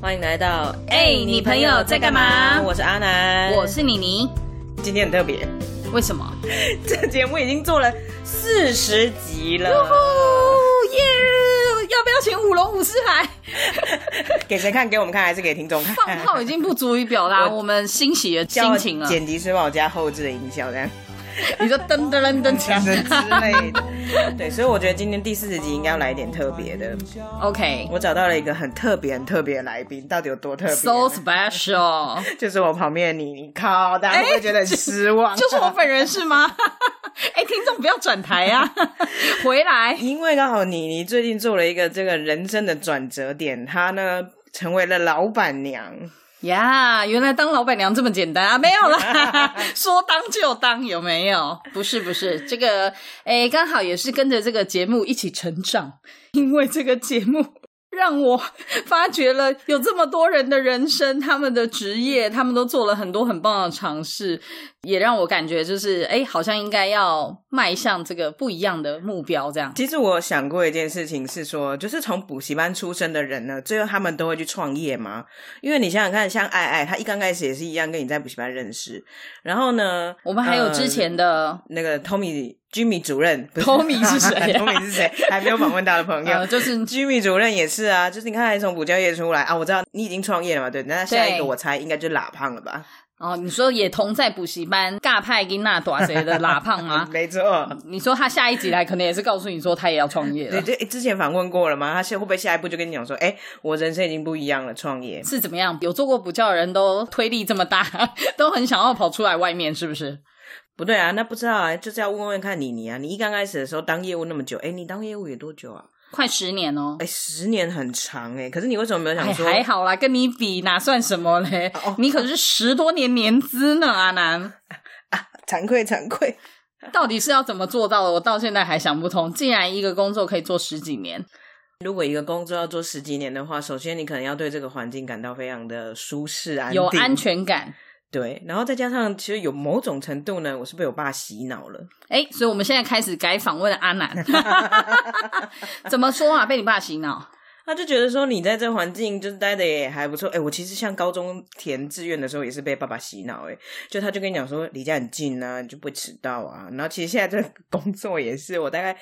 欢迎来到哎你朋友在干嘛我是阿南，我是妮妮，今天很特别，为什么？这个节目已经做了四十集了，哦耶！要不要请舞龙舞狮来？给谁看？给我们看还是给听众看？放炮已经不足以表达 我我们欣喜的心情了。剪辑师帮我加后置的音效，这样 你说噔噔噔噔锵 之类的。对，所以我觉得今天第四十集应该要来一点特别的。，OK。我找到了一个很特别、很特别的来宾，到底有多特别 So special，就是我旁边的你，你靠，大家会不会觉得很失望？就是我本人是吗？哎、听众不要转台啊，回来。因为刚好你你最近做了一个这个人生的转折点，她呢成为了老板娘。呀原来当老板娘这么简单啊？没有啦，说当就当，有没有？不是不是，这个诶，刚好也是跟着这个节目一起成长，因为这个节目让我发掘了有这么多人的人生，他们的职业，他们都做了很多很棒的尝试，也让我感觉就是哎，好像应该要迈向这个不一样的目标，这样。其实我想过一件事情是说，就是从补习班出身的人呢，最后他们都会去创业吗？因为你想想看，像爱爱，他一刚开始也是一样，跟你在补习班认识，然后呢，我们还有之前的、呃、那个 Tommy Jimmy 主任不，Tommy 是谁啊？Tommy 是谁？还没有访问到的朋友，呃，就是 Jimmy 主任也是啊，就是你看，他从补教业出来啊，我知道你已经创业了嘛，对，那下一个我猜应该就是喇胖了吧？哦，你说也同在补习班尬派跟那短谁的拉胖吗？没错。你说他下一集来，可能也是告诉你说他也要创业对，了，对，诶之前访问过了吗？他现会不会下一步就跟你讲说，哎，我人生已经不一样了，创业？是怎么样？有做过补教的人都推力这么大，都很想要跑出来外面，是不是？不对啊，那不知道啊，就是要问问看你你啊，你一刚开始的时候当业务那么久，哎，你当业务也多久啊？快十年哦。哎，十年很长哎，可是你为什么没有哎，想说？还好啦，跟你比哪算什么嘞？哦 你可是十多年年资呢，阿南 啊。惭愧惭愧。到底是要怎么做到的？我到现在还想不通。竟然一个工作可以做十几年，如果一个工作要做十几年的话，首先你可能要对这个环境感到非常的舒适安，有安全感。对，然后再加上其实有某种程度呢，我是被我爸洗脑了。哎，所以我们现在开始改访问阿南，怎么说啊？被你爸洗脑？他就觉得说你在这环境就是待的也还不错，哎、我其实像高中填志愿的时候也是被爸爸洗脑，哎，就他就跟你讲说离家很近啊，你就不会迟到啊。然后其实现在这个工作也是，我大概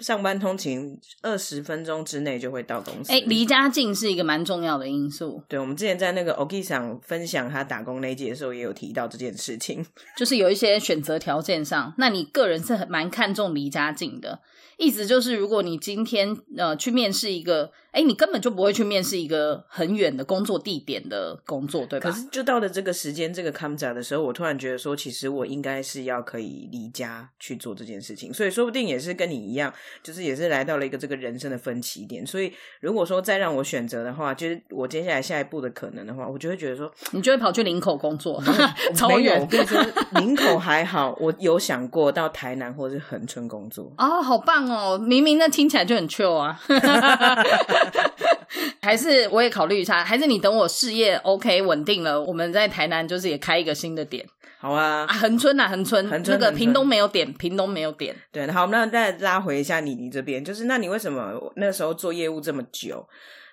上班通勤二十分钟之内就会到公司。哎，离家近是一个蛮重要的因素，对，我们之前在那个 OK 上分享他打工那一节的时候，也有提到这件事情。就是有一些选择条件上，那你个人是很蛮看重离家近的。意思就是，如果你今天呃去面试一个，哎，你根本就不会去面试一个很远的工作地点的工作，对吧？可是就到了这个时间，这个 come 的时候，我突然觉得说，其实我应该是要可以离家去做这件事情，所以说不定也是跟你一样，就是也是来到了一个这个人生的分歧点。所以如果说再让我选择的话，就是我接下来下一步的可能的话，我就会觉得说，你就会跑去林口工作，超没有，远我跟你说，林口还好，我有想过到台南或者是恒春工作。哦，好棒哦！明明那听起来就很 chill 啊，还是我也考虑一下，还是你等我事业 OK 稳定了，我们在台南就是也开一个新的点好啊啊，，恒春啊，恒春，恒春恒春那个屏东没有点，屏东没有点，对，好，那再拉回一下你你这边，就是那你为什么那时候做业务这么久？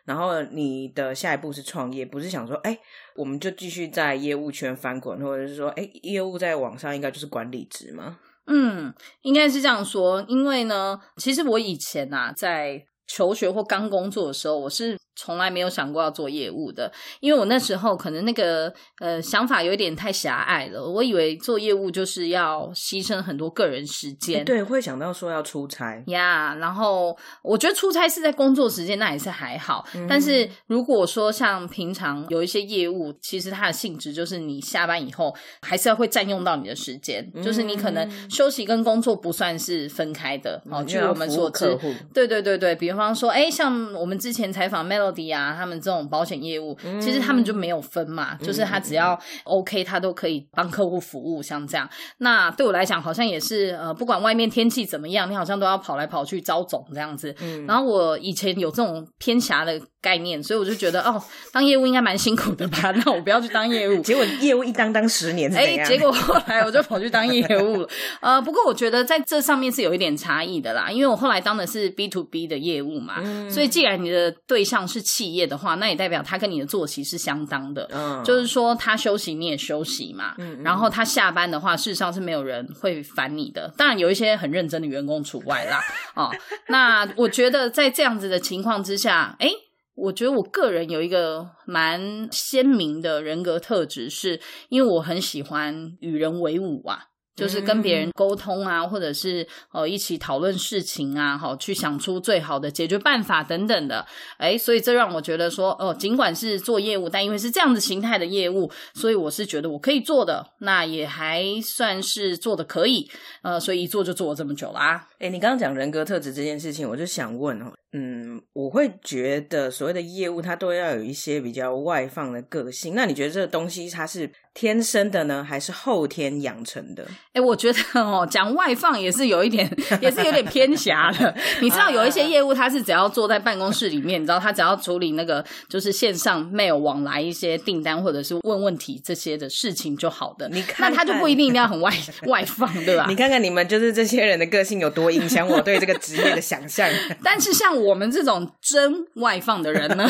然后你的下一步是创业，不是想说，哎，我们就继续在业务圈翻滚，或者是说，哎，业务在网上应该就是管理职吗？嗯，应该是这样说，因为呢，其实我以前啊，在求学或刚工作的时候，我是从来没有想过要做业务的，因为我那时候可能那个呃想法有一点太狭隘了，我以为做业务就是要牺牲很多个人时哎间。对，会想到说要出差，呀然后我觉得出差是在工作时间，那也是还好。但是如果说像平常有一些业务，其实它的性质就是你下班以后还是要会占用到你的时间，就是你可能休息跟工作不算是分开的。哦，据我们所知对对对对，比方说，哎，像我们之前采访 Melody 啊，他们这种保险业务，其实他们就没有分嘛，就是他只要 OK，他都可以帮客户服务，像这样。那对我来讲，好像也是呃，不管外面天气怎么样，你好像都要跑来跑去招总这样子。然后我以前有这种偏狭的概念，所以我就觉得哦，当业务应该蛮辛苦的吧？那我不要去当业务。结果业务一当当十年哎，样？结果后来我就跑去当业务了。呃，不过我觉得在这上面是有一点差异的啦，因为我后来当的是 B to B 的业务嘛，所以既然你的对象是企业的话，那也代表他跟你的作息是相当的。嗯，就是说，他休息你也休息嘛，然后他下班的话，事实上是没有人会烦你的。当然，有一些很认真的员工除外啦。哦，那我觉得在这样子的情况之下，哎，我觉得我个人有一个蛮鲜明的人格特质，是因为我很喜欢与人为伍啊。就是跟别人沟通啊，或者是呃一起讨论事情啊，好去想出最好的解决办法等等的，哎，所以这让我觉得说，哦，尽管是做业务，但因为是这样子形态的业务，所以我是觉得我可以做的，那也还算是做的可以，呃，所以一做就做了这么久啦。哎，你刚刚讲人格特质这件事情，我就想问哦，嗯，我会觉得所谓的业务，它都要有一些比较外放的个性，那你觉得这个东西它是？天生的呢，还是后天养成的？哎，我觉得哦，讲外放也是有一点，也是有点偏狭的。你知道，有一些业务，他是只要坐在办公室里面，你知道，他只要处理那个就是线上 mail 往来一些订单，或者是问问题这些的事情就好的。你看，那他就不一定一定要很外外放，对吧？你看看你们就是这些人的个性有多影响我对这个职业的想象。但是像我们这种真外放的人呢？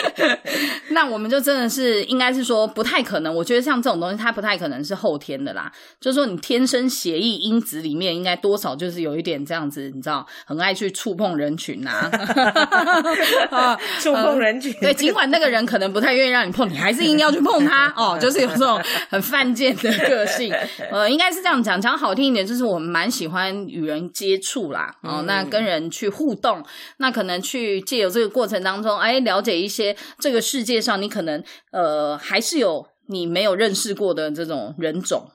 那我们就真的是应该是说不太可能。我觉得像这种东西，它不太可能是后天的啦。就是说，你天生协议因子里面应该多少就是有一点这样子，你知道，很爱去触碰人群啊，触碰人群。对，尽管那个人可能不太愿意让你碰，你还是硬要去碰他 哦。就是有这种很犯贱的个性。呃，应该是这样讲，讲好听一点，就是我们蛮喜欢与人接触啦。哦，那跟人去互动，那可能去借由这个过程当中，哎，了解一些这个世界上你可能呃还是有你没有认识过的这种人种，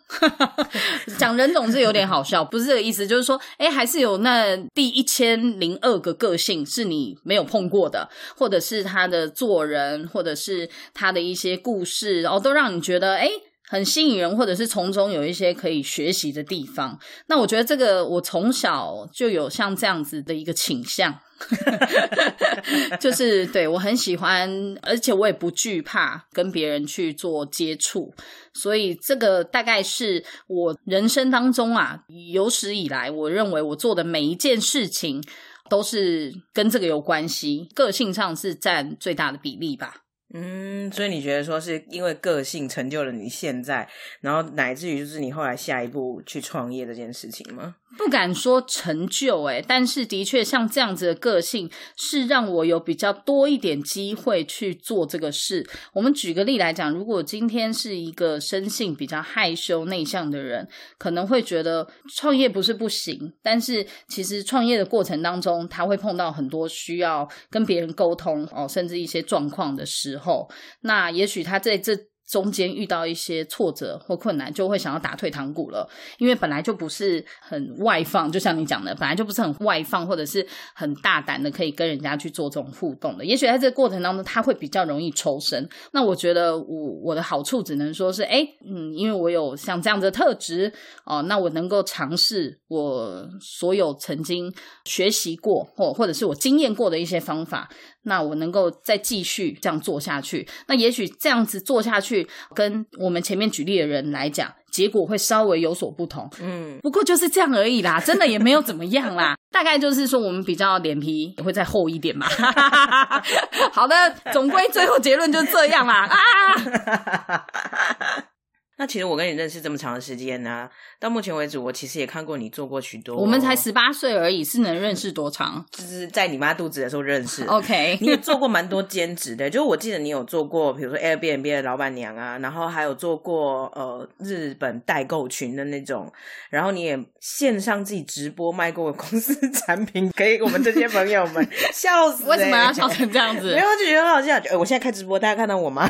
讲人种是有点好笑，不是这个意思，就是说，哎，还是有那第一千零二个个性是你没有碰过的，或者是他的做人，或者是他的一些故事，然后都让你觉得哎很吸引人，或者是从中有一些可以学习的地方。那我觉得这个我从小就有像这样子的一个倾向。就是对我很喜欢，而且我也不惧怕跟别人去做接触，所以这个大概是我人生当中啊有史以来，我认为我做的每一件事情都是跟这个有关系，个性上是占最大的比例吧。嗯，所以你觉得说是因为个性成就了你现在，然后乃至于就是你后来下一步去创业这件事情吗？不敢说成就哎，但是的确像这样子的个性，是让我有比较多一点机会去做这个事。我们举个例来讲，如果今天是一个生性比较害羞内向的人，可能会觉得创业不是不行，但是其实创业的过程当中，他会碰到很多需要跟别人沟通哦，甚至一些状况的时候，那也许他在这。中间遇到一些挫折或困难，就会想要打退堂鼓了，因为本来就不是很外放，就像你讲的，本来就不是很外放，或者是很大胆的可以跟人家去做这种互动的。也许在这个过程当中，他会比较容易抽身。那我觉得我我的好处只能说是，哎，嗯，因为我有像这样的特质哦，那我能够尝试我所有曾经学习过或或者是我经验过的一些方法。那我能够再继续这样做下去，那也许这样子做下去，跟我们前面举例的人来讲，结果会稍微有所不同。嗯，不过就是这样而已啦，真的也没有怎么样啦。大概就是说，我们比较脸皮也会再厚一点嘛。好的，总归最后结论就是这样啦。啊。那其实我跟你认识这么长的时间呢，到目前为止，我其实也看过你做过许多。我们才十八岁而已，是能认识多长？就是在你妈肚子的时候认识。OK，你也做过蛮多兼职的，就我记得你有做过，比如说 Airbnb 的老板娘啊，然后还有做过呃日本代购群的那种，然后你也线上自己直播卖过公司产品给我们这些朋友们，笑死！为什么要笑成这样子？没有，就觉得很好笑。哎，我现在开直播，大家看到我吗？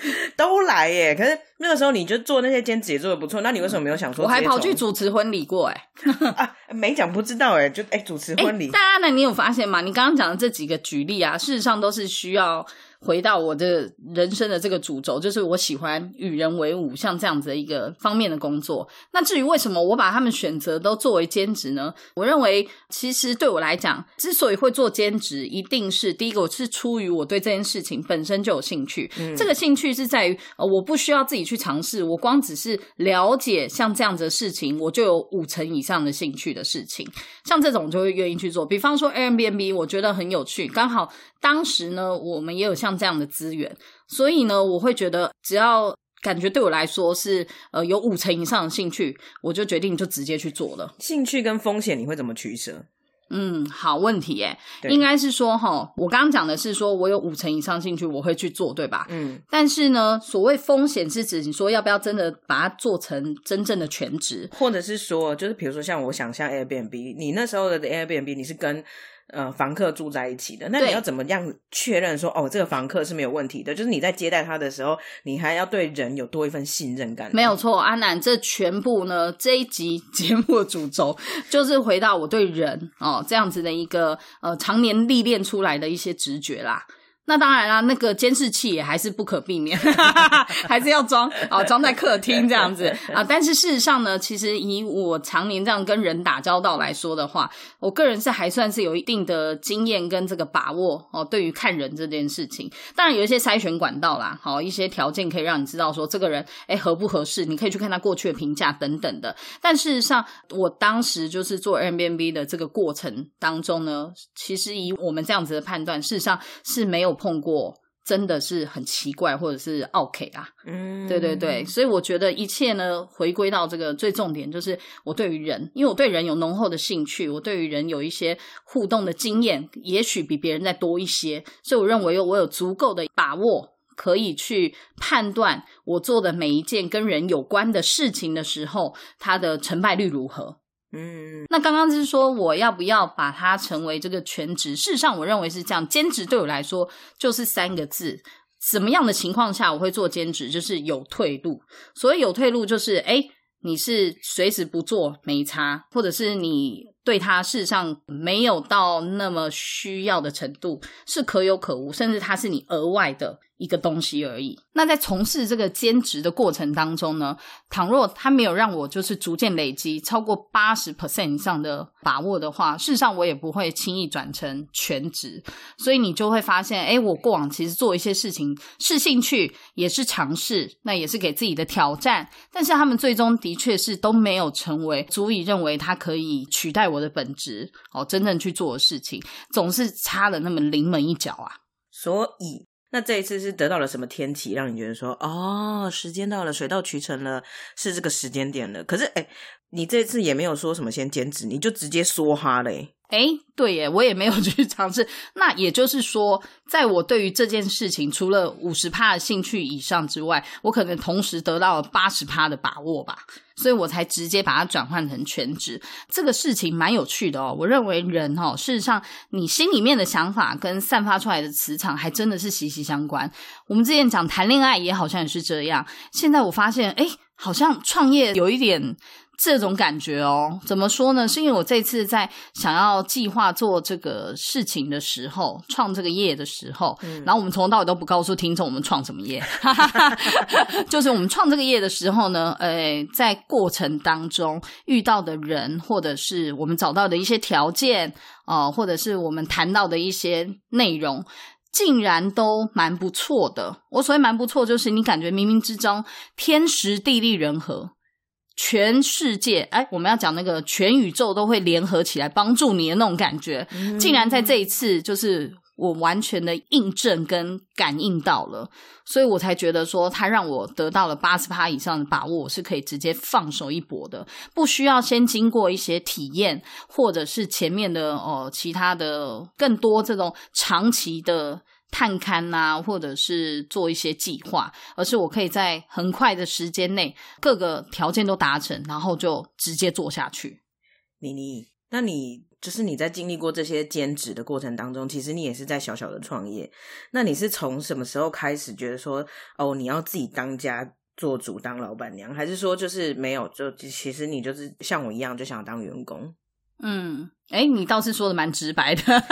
都来耶！可是那个时候你就做那些兼职也做的不错，那你为什么没有想说？我还跑去主持婚礼过哎！啊，没讲不知道哎，就哎主持婚礼。大家呢，你有发现吗？你刚刚讲的这几个举例啊，事实上都是需要回到我的人生的这个主轴，就是我喜欢与人为伍，像这样子的一个方面的工作。那至于为什么我把他们选择都作为兼职呢？我认为，其实对我来讲，之所以会做兼职，一定是第一个，我是出于我对这件事情本身就有兴趣。这个兴趣是在于，呃，我不需要自己去尝试，我光只是了解像这样子的事情，我就有五成以上的兴趣的事情。像这种就会愿意去做。比方说 Airbnb，我觉得很有趣，刚好当时呢，我们也有像这样的资源，所以呢，我会觉得只要感觉对我来说是呃有五成以上的兴趣，我就决定就直接去做了。兴趣跟风险你会怎么取舍？嗯，好问题耶，对应该是说哈，我刚刚讲的是说我有五成以上兴趣，我会去做，对吧？嗯，但是呢，所谓风险是指你说要不要真的把它做成真正的全职？或者是说，就是比如说像我想象 Airbnb，你那时候的 Airbnb 你是跟呃房客住在一起的，那你要怎么样确认说哦这个房客是没有问题的？就是你在接待他的时候，你还要对人有多一份信任感。没有错，阿南，这全部呢 这一集节目的主轴 就是回到我对人哦这样子的一个呃常年历练出来的一些直觉啦。那当然啦，那个监视器也还是不可避免，还是要装啊，装在客厅这样子啊。但是事实上呢，其实以我常年这样跟人打交道来说的话，我个人是还算是有一定的经验跟这个把握哦。对于看人这件事情，当然有一些筛选管道啦，好一些条件可以让你知道说这个人哎合不合适，你可以去看他过去的评价等等的。但事实上，我当时就是做 M B N B 的这个过程当中呢，其实以我们这样子的判断，事实上是没有碰过。真的是很奇怪，或者是 OK 啊，嗯，对对对，所以我觉得一切呢，回归到这个最重点，就是我对于人，因为我对人有浓厚的兴趣，我对于人有一些互动的经验，也许比别人再多一些，所以我认为我有足够的把握，可以去判断我做的每一件跟人有关的事情的时候，它的成败率如何。嗯，那刚刚就是说我要不要把它成为这个全职？事实上，我认为是这样。兼职对我来说就是三个字：什么样的情况下我会做兼职？就是有退路。所谓有退路，就是哎，你是随时不做没差，或者是你对他事实上没有到那么需要的程度，是可有可无，甚至它是你额外的。一个东西而已。那在从事这个兼职的过程当中呢，倘若他没有让我就是逐渐累积超过八十 percent 以上的把握的话，事实上我也不会轻易转成全职。所以你就会发现，哎，我过往其实做一些事情是兴趣，也是尝试，那也是给自己的挑战。但是他们最终的确是都没有成为足以认为它可以取代我的本职哦，真正去做的事情，总是差了那么临门一脚啊。所以。那这一次是得到了什么天启，让你觉得说，哦，时间到了，水到渠成了，是这个时间点了？可是，哎，你这次也没有说什么先兼职，你就直接说哈嘞。哎，对耶，我也没有去 尝试。那也就是说，在我对于这件事情除了五十趴的兴趣以上之外，我可能同时得到了八十趴的把握吧，所以我才直接把它转换成全职。这个事情蛮有趣的哦。我认为人、哦，事实上你心里面的想法跟散发出来的磁场还真的是息息相关。我们之前讲谈恋爱也好像也是这样，现在我发现，哎，好像创业有一点。这种感觉哦，怎么说呢？是因为我这次在想要计划做这个事情的时候，创这个业的时候，嗯、然后我们从头到尾都不告诉听众我们创什么业，就是我们创这个业的时候呢，呃，在过程当中遇到的人，或者是我们找到的一些条件，哦、呃，或者是我们谈到的一些内容。竟然都蛮不错的。我所谓蛮不错，就是你感觉冥冥之中天时地利人和。全世界，哎，我们要讲那个全宇宙都会联合起来帮助你的那种感觉，嗯、竟然在这一次，就是我完全的印证跟感应到了，所以我才觉得说，它让我得到了八十趴以上的把握，我是可以直接放手一搏的，不需要先经过一些体验，或者是前面的哦其他的更多这种长期的。探勘啊，或者是做一些计划，而是我可以在很快的时间内各个条件都达成，然后就直接做下去。妮妮，那你就是你在经历过这些兼职的过程当中，其实你也是在小小的创业。那你是从什么时候开始觉得说，哦，你要自己当家做主，当老板娘，还是说就是没有？就其实你就是像我一样，就想当员工？嗯，哎，你倒是说的蛮直白的。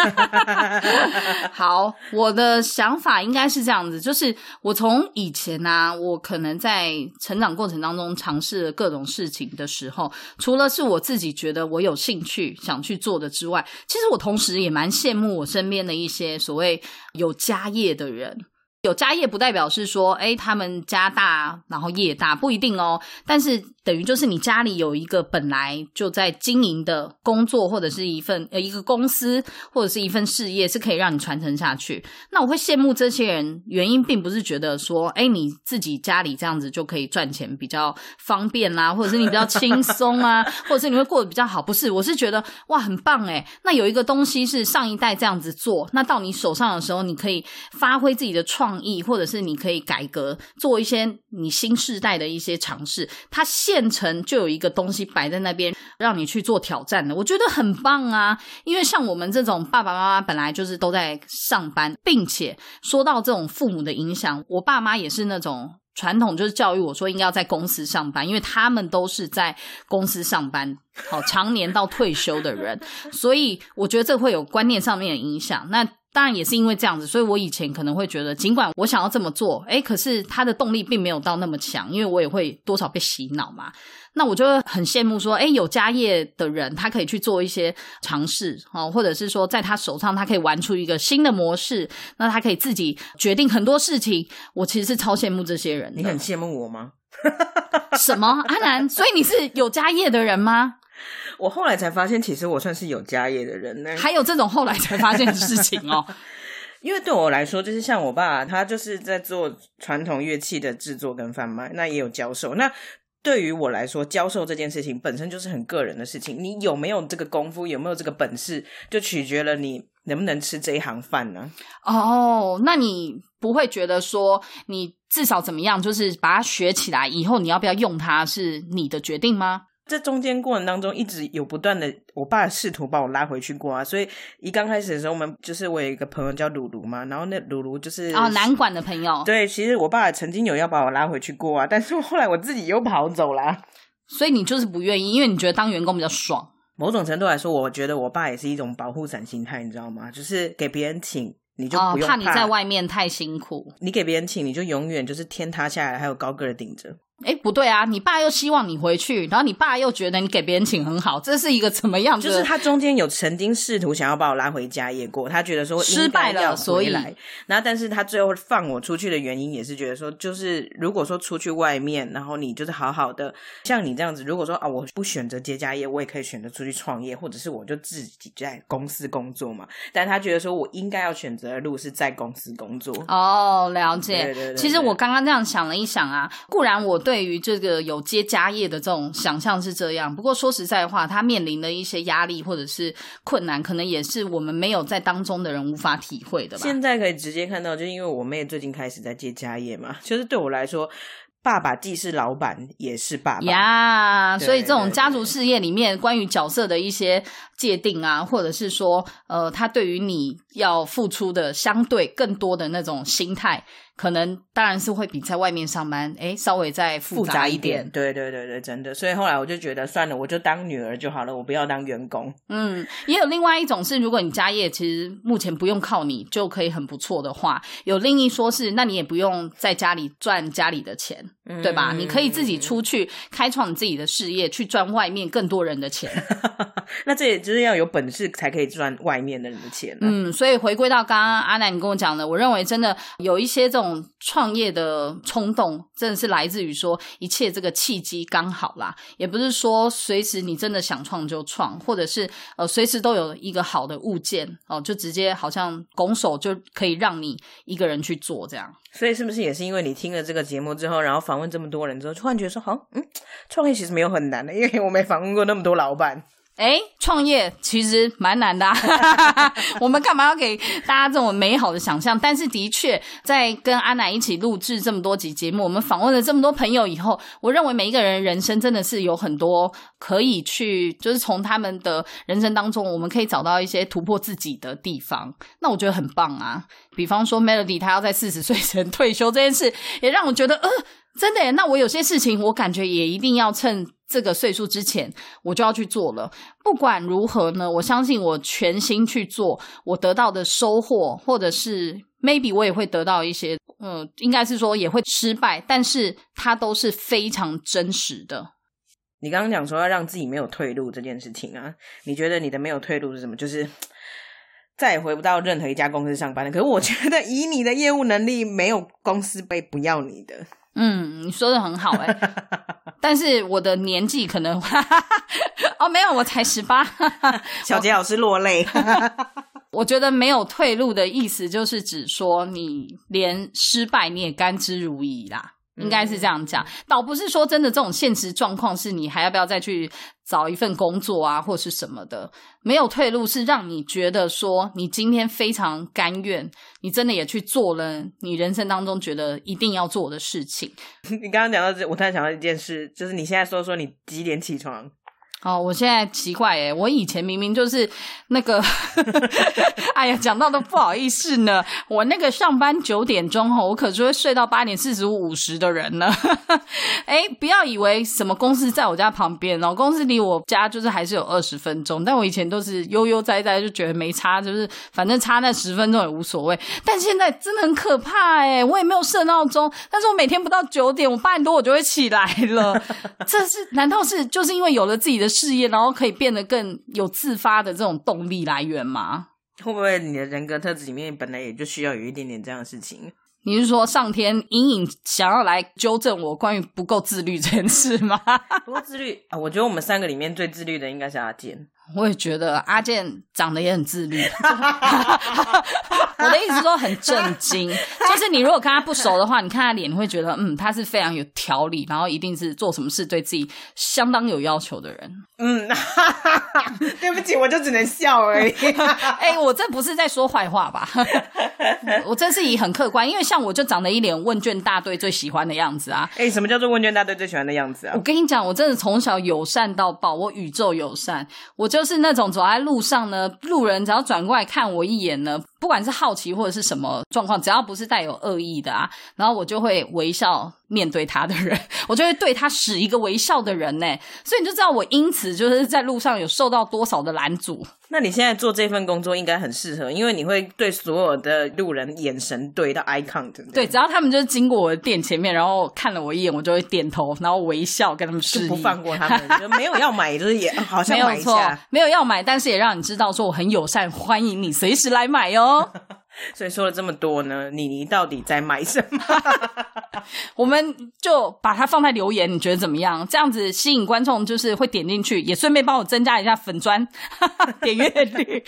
好，我的想法应该是这样子，就是我从以前呢，我可能在成长过程当中尝试了各种事情的时候，除了是我自己觉得我有兴趣想去做的之外，其实我同时也蛮羡慕我身边的一些所谓有家业的人。有家业不代表是说，哎，他们家大，然后业大，不一定哦。但是等于就是你家里有一个本来就在经营的工作，或者是一份呃一个公司，或者是一份事业，是可以让你传承下去。那我会羡慕这些人，原因并不是觉得说，哎，你自己家里这样子就可以赚钱比较方便啦，或者是你比较轻松啊，或者是你会过得比较好。不是，我是觉得哇，很棒哎。那有一个东西是上一代这样子做，那到你手上的时候，你可以发挥自己的创。意，或者是你可以改革，做一些你新时代的一些尝试。它现成就有一个东西摆在那边，让你去做挑战的，我觉得很棒啊！因为像我们这种爸爸妈妈本来就是都在上班，并且说到这种父母的影响，我爸妈也是那种传统，就是教育我说应该要在公司上班，因为他们都是在公司上班，好常年到退休的人，所以我觉得这会有观念上面的影响。那当然也是因为这样子，所以我以前可能会觉得，尽管我想要这么做，哎，可是他的动力并没有到那么强，因为我也会多少被洗脑嘛。那我就会很羡慕说，哎，有家业的人，他可以去做一些尝试，哦，或者是说，在他手上，他可以玩出一个新的模式，那他可以自己决定很多事情。我其实是超羡慕这些人。你很羡慕我吗？什么阿南？所以你是有家业的人吗？我后来才发现，其实我算是有家业的人呢。还有这种后来才发现的事情哦。因为对我来说，就是像我爸，他就是在做传统乐器的制作跟贩卖，那也有教授。那对于我来说，教授这件事情本身就是很个人的事情。你有没有这个功夫，有没有这个本事，就取决了你能不能吃这一行饭呢？哦，那你不会觉得说，你至少怎么样，就是把它学起来，以后你要不要用它，是你的决定吗？这中间过程当中，一直有不断的，我爸试图把我拉回去过啊。所以一刚开始的时候，我们就是我有一个朋友叫鲁鲁嘛，然后那鲁鲁就是哦南管的朋友。对，其实我爸曾经有要把我拉回去过啊，但是后来我自己又跑走了。所以你就是不愿意，因为你觉得当员工比较爽。某种程度来说，我觉得我爸也是一种保护伞心态，你知道吗？就是给别人请，你就不用怕你在外面太辛苦。你给别人请，你就永远就是天塌下来还有高个儿顶着。哎，不对啊！你爸又希望你回去，然后你爸又觉得你给别人请很好，这是一个怎么样？就是他中间有曾经试图想要把我拉回家也过，他觉得说失败了，所以来。然后，但是他最后放我出去的原因也是觉得说，就是如果说出去外面，然后你就是好好的，像你这样子，如果说啊，我不选择接家业，我也可以选择出去创业，或者是我就自己在公司工作嘛。但他觉得说我应该要选择的路是在公司工作。哦，了解。其实我刚刚这样想了一想啊，固然我对于这个。有接家业的这种想象是这样，不过说实在话，他面临的一些压力或者是困难，可能也是我们没有在当中的人无法体会的吧。现在可以直接看到，就因为我妹最近开始在接家业嘛，就是对我来说，爸爸既是老板，也是爸爸呀。所以这种家族事业里面，关于角色的一些界定啊，或者是说，呃，他对于你要付出的相对更多的那种心态。可能当然是会比在外面上班，哎，稍微再复杂一点。对对对对，真的。所以后来我就觉得算了，我就当女儿就好了，我不要当员工。嗯，也有另外一种是，如果你家业其实目前不用靠你就可以很不错的话，有另一说是，那你也不用在家里赚家里的钱，对吧？你可以自己出去开创你自己的事业，去赚外面更多人的钱。那这也就是要有本事才可以赚外面的人的钱。嗯，所以回归到刚刚阿南你跟我讲的，我认为真的有一些这种。创业的冲动真的是来自于说一切这个契机刚好啦，也不是说随时你真的想创就创，或者是呃随时都有一个好的物件哦，就直接好像拱手就可以让你一个人去做这样。所以是不是也是因为你听了这个节目之后，然后访问这么多人之后，突然觉得说，好，嗯，创业其实没有很难的，因为我没访问过那么多老板。哎，创业其实蛮难的，我们干嘛要给大家这种美好的想象？但是的确，在跟阿奶一起录制这么多集节目，我们访问了这么多朋友以后，我认为每一个人人生真的是有很多可以去，就是从他们的人生当中，我们可以找到一些突破自己的地方。那我觉得很棒啊！比方说，Melody 她要在四十岁前退休这件事，也让我觉得，呃。真的耶，那我有些事情，我感觉也一定要趁这个岁数之前，我就要去做了。不管如何呢，我相信我全心去做，我得到的收获，或者是 maybe 我也会得到一些，嗯，应该是说也会失败，但是它都是非常真实的。你刚刚讲说要让自己没有退路这件事情啊，你觉得你的没有退路是什么？就是 再也回不到任何一家公司上班了。可是我觉得以你的业务能力，没有公司会不要你的。嗯，你说的很好哎、但是我的年纪可能 哦，没有，我才十八。小杰老师落泪。我觉得没有退路的意思，就是指说你连失败你也甘之如饴啦。应该是这样讲，倒不是说真的这种现实状况是你还要不要再去找一份工作啊，或是什么的。没有退路是让你觉得说你今天非常甘愿，你真的也去做了你人生当中觉得一定要做的事情。你刚刚讲到这，我突然想到一件事，就是你现在说说你几点起床？哦，我现在奇怪诶，我以前明明就是那个，哎呀，讲到都不好意思呢。我那个上班九点钟吼，我可是会睡到八点四十五、五十的人呢。哎，不要以为什么公司在我家旁边哦，公司离我家就是还是有二十分钟。但我以前都是悠悠哉哉，就觉得没差，就是反正差那十分钟也无所谓。但现在真的很可怕哎，我也没有设闹钟，但是我每天不到九点，我八点多我就会起来了。这是难道是就是因为有了自己的事业，然后可以变得更有自发的这种动力来源吗？会不会你的人格特质里面本来也就需要有一点点这样的事情？你是说上天隐隐想要来纠正我关于不够自律这件事吗？不够自律啊，我觉得我们三个里面最自律的应该是阿健。我也觉得阿健长得也很自律。我的意思说很震惊，就是你如果跟他不熟的话，你看他脸，你会觉得嗯，他是非常有条理，然后一定是做什么事对自己相当有要求的人。嗯，对不起，我就只能笑而已。哎、我这不是在说坏话吧？我真是以很客观，因为像我就长得一脸问卷大队最喜欢的样子啊。哎、什么叫做问卷大队最喜欢的样子啊我？跟你讲，我真的从小友善到爆，我宇宙友善，我就是那种走在路上呢，路人只要转过来看我一眼呢，不管是好奇或者是什么状况，只要不是带有恶意的啊，然后我就会微笑面对他的人，我就会对他使一个微笑的人呢，所以你就知道我因此就是在路上有受到多少的拦阻。那你现在做这份工作应该很适合，因为你会对所有的路人眼神对到 eye contact。对，只要他们就是经过我的店前面，然后看了我一眼，我就会点头，然后微笑跟他们示意，就不放过他们，就没有要买，就是也好像没有错。，没有要买，但是也让你知道说我很友善，欢迎你随时来买哦。所以说了这么多呢，你你到底在买什么？我们就把它放在留言，你觉得怎么样？这样子吸引观众，就是会点进去，也顺便帮我增加一下粉砖 点阅率。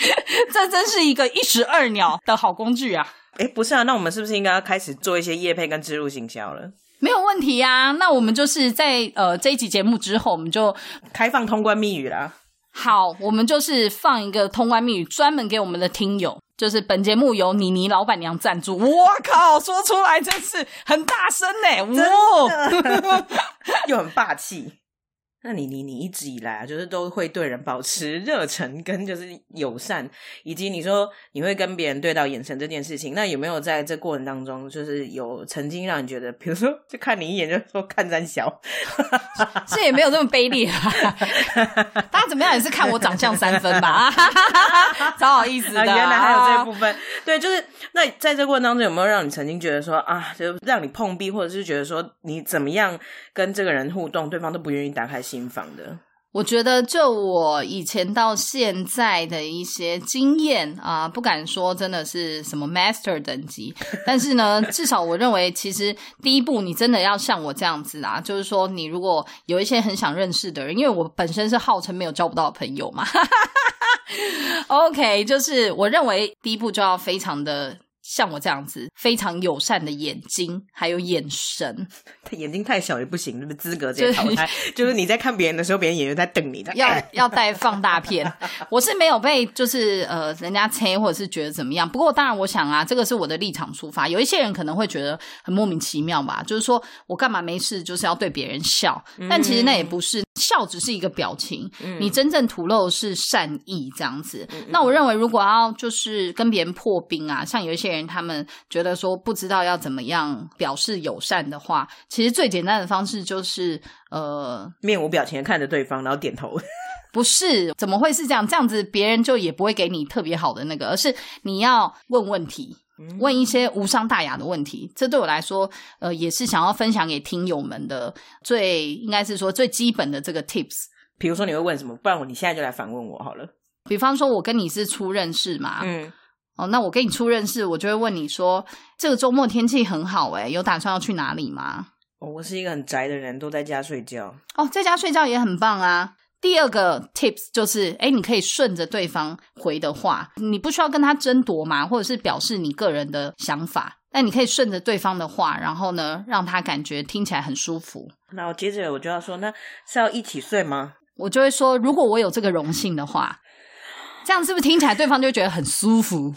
这真是一个一石二鸟的好工具啊！哎，不是啊，那我们是不是应该要开始做一些业配跟植入行销了？没有问题呀、那我们就是在呃这一集节目之后，我们就开放通关密语啦。好，我们就是放一个通关密语，专门给我们的听友。就是本节目由妮妮老板娘赞助，我靠，说出来真是很大声呢，哇！又很霸气。那你你你一直以来啊，就是都会对人保持热忱跟就是友善，以及你说你会跟别人对到眼神这件事情，那有没有在这过程当中，就是有曾经让你觉得，比如说就看你一眼就说看三小，这也没有这么卑劣啊！大家怎么样也是看我长相三分吧？超好意思的、啊，原来还有这部分。对，就是那在这过程当中，有没有让你曾经觉得说啊，就让你碰壁，或者是觉得说你怎么样跟这个人互动，对方都不愿意打开心房的？我觉得，就我以前到现在的一些经验啊、不敢说真的是什么 master 等级，但是呢，至少我认为，其实第一步你真的要像我这样子啊，就是说，你如果有一些很想认识的人，因为我本身是号称没有交不到朋友嘛，OK，就是我认为第一步就要非常的。像我这样子非常友善的眼睛，还有眼神，他眼睛太小也不行，那个资格直接淘汰。就是你在看别人的时候，别人眼睛在瞪你，要要带放大片。我是没有被就是呃人家催或者是觉得怎么样，不过当然我想啊，这个是我的立场出发。有一些人可能会觉得很莫名其妙吧，就是说我干嘛没事就是要对别人笑，但其实那也不是。笑只是一个表情，嗯你真正吐露的是善意这样子。那我认为，如果要就是跟别人破冰啊，像有一些人他们觉得说不知道要怎么样表示友善的话，其实最简单的方式就是呃，面无表情的看着对方，然后点头。不是，怎么会是这样？这样子别人就也不会给你特别好的那个，而是你要问问题，问一些无伤大雅的问题。这对我来说，呃，也是想要分享给听友们的最应该是说最基本的这个 tips。比如说你会问什么？不然我你现在就来反问我好了。比方说，我跟你是初认识嘛，嗯，哦，那我跟你初认识，我就会问你说，这个周末天气很好，诶，有打算要去哪里吗？哦我是一个很宅的人，都在家睡觉。哦，在家睡觉也很棒啊。第二个 tips 就是，哎，你可以顺着对方回的话，你不需要跟他争夺嘛，或者是表示你个人的想法，但你可以顺着对方的话，然后呢，让他感觉听起来很舒服。那我接着我就要说，那是要一起睡吗？我就会说，如果我有这个荣幸的话，这样是不是听起来对方就会觉得很舒服？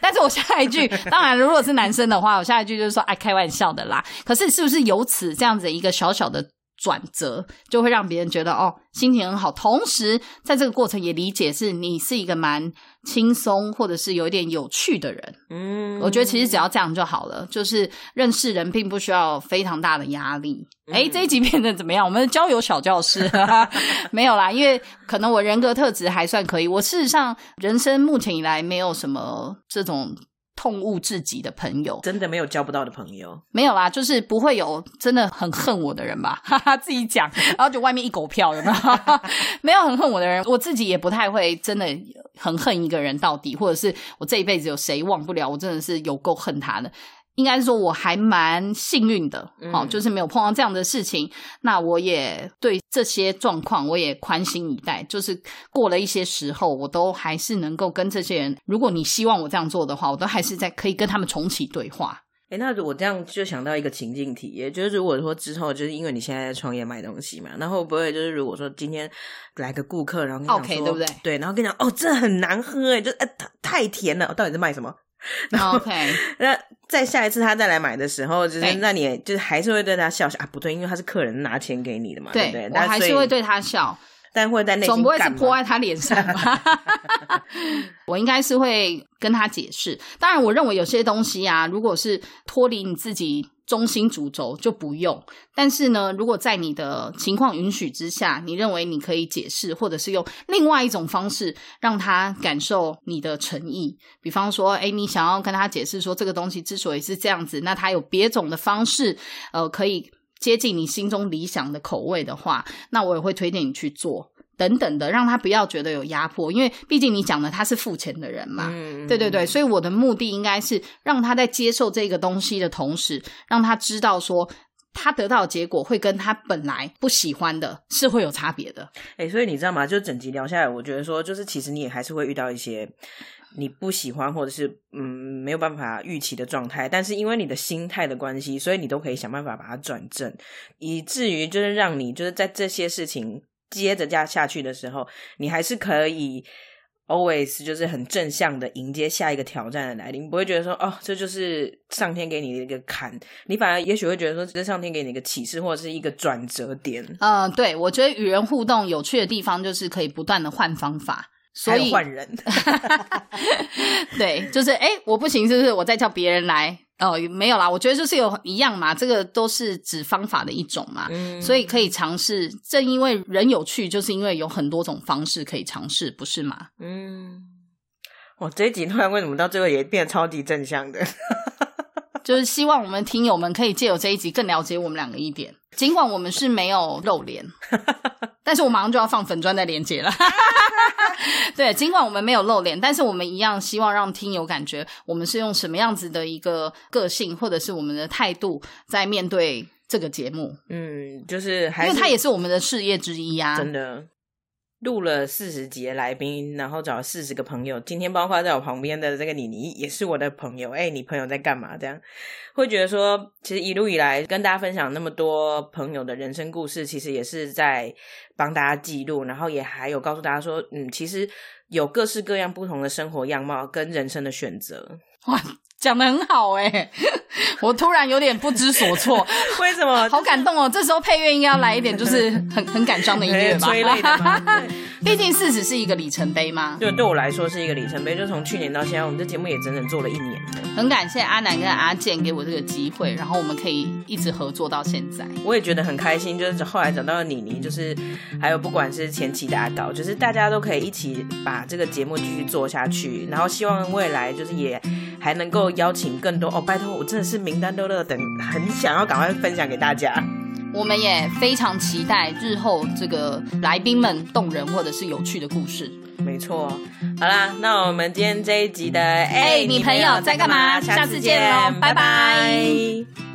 但是我下一句，当然如果是男生的话，我下一句就是说，哎，开玩笑的啦。可是是不是由此这样子一个小小的转折，就会让别人觉得哦，心情很好，同时在这个过程也理解是你是一个蛮轻松或者是有一点有趣的人。嗯，我觉得其实只要这样就好了，就是认识人并不需要非常大的压力。哎、这一集变得怎么样？我们的交友小教室 没有啦，因为可能我人格特质还算可以。我事实上人生目前以来没有什么这种痛恶至极的朋友，真的没有交不到的朋友。没有啦，就是不会有真的很恨我的人吧，哈哈，自己讲，然后就外面一狗票有没有？没有很恨我的人，我自己也不太会真的很恨一个人到底，或者是我这一辈子有谁忘不了，我真的是有够恨他的。应该是说我还蛮幸运的，好，嗯就是没有碰到这样的事情。那我也对这些状况我也宽心以待，就是过了一些时候，我都还是能够跟这些人，如果你希望我这样做的话，我都还是在可以跟他们重启对话。哎，那我这样就想到一个情境题，也就是如果说之后，就是因为你现在在创业卖东西嘛，然后会不会就是如果说今天来个顾客，然后跟你讲 OK，对不对对，然后跟你讲哦，这很难喝哎，就哎太太甜了，到底是卖什么？然后 OK，那再下一次他再来买的时候，就是那你就是还是会对他笑笑啊？不对，因为他是客人拿钱给你的嘛，对不对？我还是会，对他笑，但会在内心总不会是泼在他脸上吧？我应该是会跟他解释。当然，我认为有些东西啊，如果是脱离你自己中心主轴，就不用。但是呢，如果在你的情况允许之下，你认为你可以解释，或者是用另外一种方式让他感受你的诚意，比方说，哎，你想要跟他解释说这个东西之所以是这样子，那他有别种的方式，呃，可以接近你心中理想的口味的话，那我也会推荐你去做。等等的，让他不要觉得有压迫，因为毕竟你讲的他是付钱的人嘛，嗯对对对，所以我的目的应该是让他在接受这个东西的同时，让他知道说他得到的结果会跟他本来不喜欢的是会有差别的。哎、所以你知道吗？就整集聊下来，我觉得说，就是其实你也还是会遇到一些你不喜欢或者是嗯没有办法预期的状态，但是因为你的心态的关系，所以你都可以想办法把它转正，以至于就是让你就是在这些事情接着加下去的时候，你还是可以。always 就是很正向的迎接下一个挑战的来临，不会觉得说哦，这就是上天给你的一个坎，你反而也许会觉得说，这是上天给你一个启示或者是一个转折点，嗯、对，我觉得与人互动有趣的地方就是可以不断的换方法，所以换人。对，就是哎，诶我不行，是不是？我再叫别人来。哦，没有啦，我觉得就是有一样嘛，这个都是指方法的一种嘛，嗯所以可以尝试。正因为人有趣，就是因为有很多种方式可以尝试，不是吗？嗯，我这一集突然为什么到最后也变得超级正向的？就是希望我们听友们可以借由这一集更了解我们两个一点。尽管我们是没有露脸，但是我马上就要放粉砖的链接了。对，尽管我们没有露脸，但是我们一样希望让听友感觉我们是用什么样子的一个个性，或者是我们的态度在面对这个节目，嗯，就是因为它也是我们的事业之一啊。真的录了四十集的来宾，然后找了四十个朋友。今天包括在我旁边的这个妮妮也是我的朋友。哎、你朋友在干嘛？这样会觉得说，其实一路以来跟大家分享那么多朋友的人生故事，其实也是在帮大家记录，然后也还有告诉大家说，嗯，其实有各式各样不同的生活样貌跟人生的选择。哇，讲的很好哎、我突然有点不知所措，为什么？好感动哦！这时候配乐应该要来一点，就是很很感伤的音乐吧？催泪的吗？对毕竟四十是一个里程碑嘛。对，对我来说是一个里程碑，就从去年到现在，我们这节目也整整做了一年了。很感谢阿南跟阿健给我这个机会，然后我们可以一直合作到现在。我也觉得很开心，就是后来找到了妮妮，就是还有不管是前期的阿搞，就是大家都可以一起把这个节目继续做下去，然后希望未来就是也还能够邀请更多哦，拜托我真的是名单都乐等，很想要赶快分享给大家。我们也非常期待日后这个来宾们动人或者是有趣的故事。没错，好啦，那我们今天这一集的哎你朋友在干嘛？下次见喽拜。拜拜